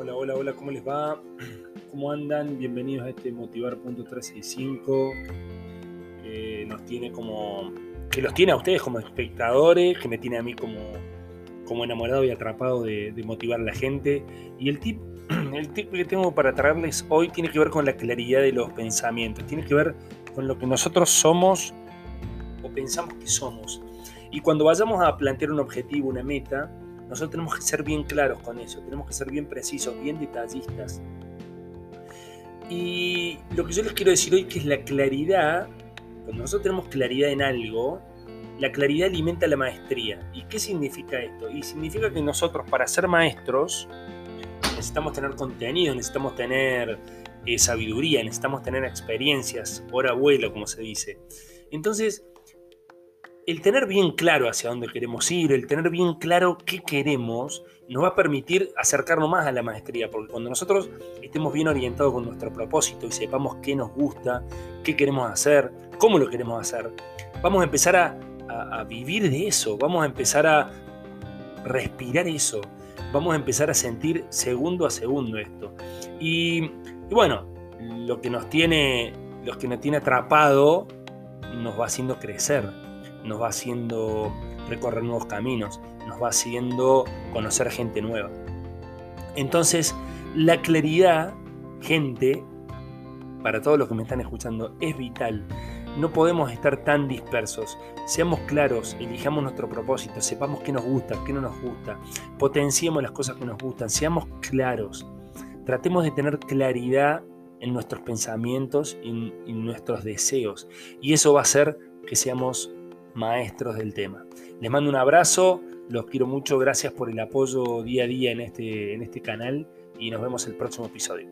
Hola, hola, hola, ¿cómo les va? ¿Cómo andan? Bienvenidos a este Motivar.365 que nos tiene como. que los tiene a ustedes como espectadores, que me tiene a mí como, como enamorado y atrapado de, de motivar a la gente. Y el tip, el tip que tengo para traerles hoy tiene que ver con la claridad de los pensamientos, tiene que ver con lo que nosotros somos o pensamos que somos. Y cuando vayamos a plantear un objetivo, una meta, nosotros tenemos que ser bien claros con eso, tenemos que ser bien precisos, bien detallistas. Y lo que yo les quiero decir hoy que es la claridad, cuando nosotros tenemos claridad en algo, la claridad alimenta la maestría. ¿Y qué significa esto? Y significa que nosotros para ser maestros necesitamos tener contenido, necesitamos tener eh, sabiduría, necesitamos tener experiencias, hora abuelo, como se dice. Entonces, el tener bien claro hacia dónde queremos ir, el tener bien claro qué queremos, nos va a permitir acercarnos más a la maestría, porque cuando nosotros estemos bien orientados con nuestro propósito y sepamos qué nos gusta, qué queremos hacer, cómo lo queremos hacer, vamos a empezar a, vivir de eso, vamos a empezar a respirar eso, vamos a empezar a sentir segundo a segundo esto. Y, bueno, lo que nos tiene, lo que nos tiene atrapado nos va haciendo crecer nos va haciendo recorrer nuevos caminos, nos va haciendo conocer gente nueva. Entonces, la claridad, gente, para todos los que me están escuchando, es vital. No podemos estar tan dispersos. Seamos claros, elijamos nuestro propósito, sepamos qué nos gusta, qué no nos gusta, potenciemos las cosas que nos gustan, seamos claros. Tratemos de tener claridad en nuestros pensamientos y en nuestros deseos. Y eso va a hacer que seamos maestros del tema. Les mando un abrazo, los quiero mucho, gracias por el apoyo día a día en este, en este canal y nos vemos el próximo episodio.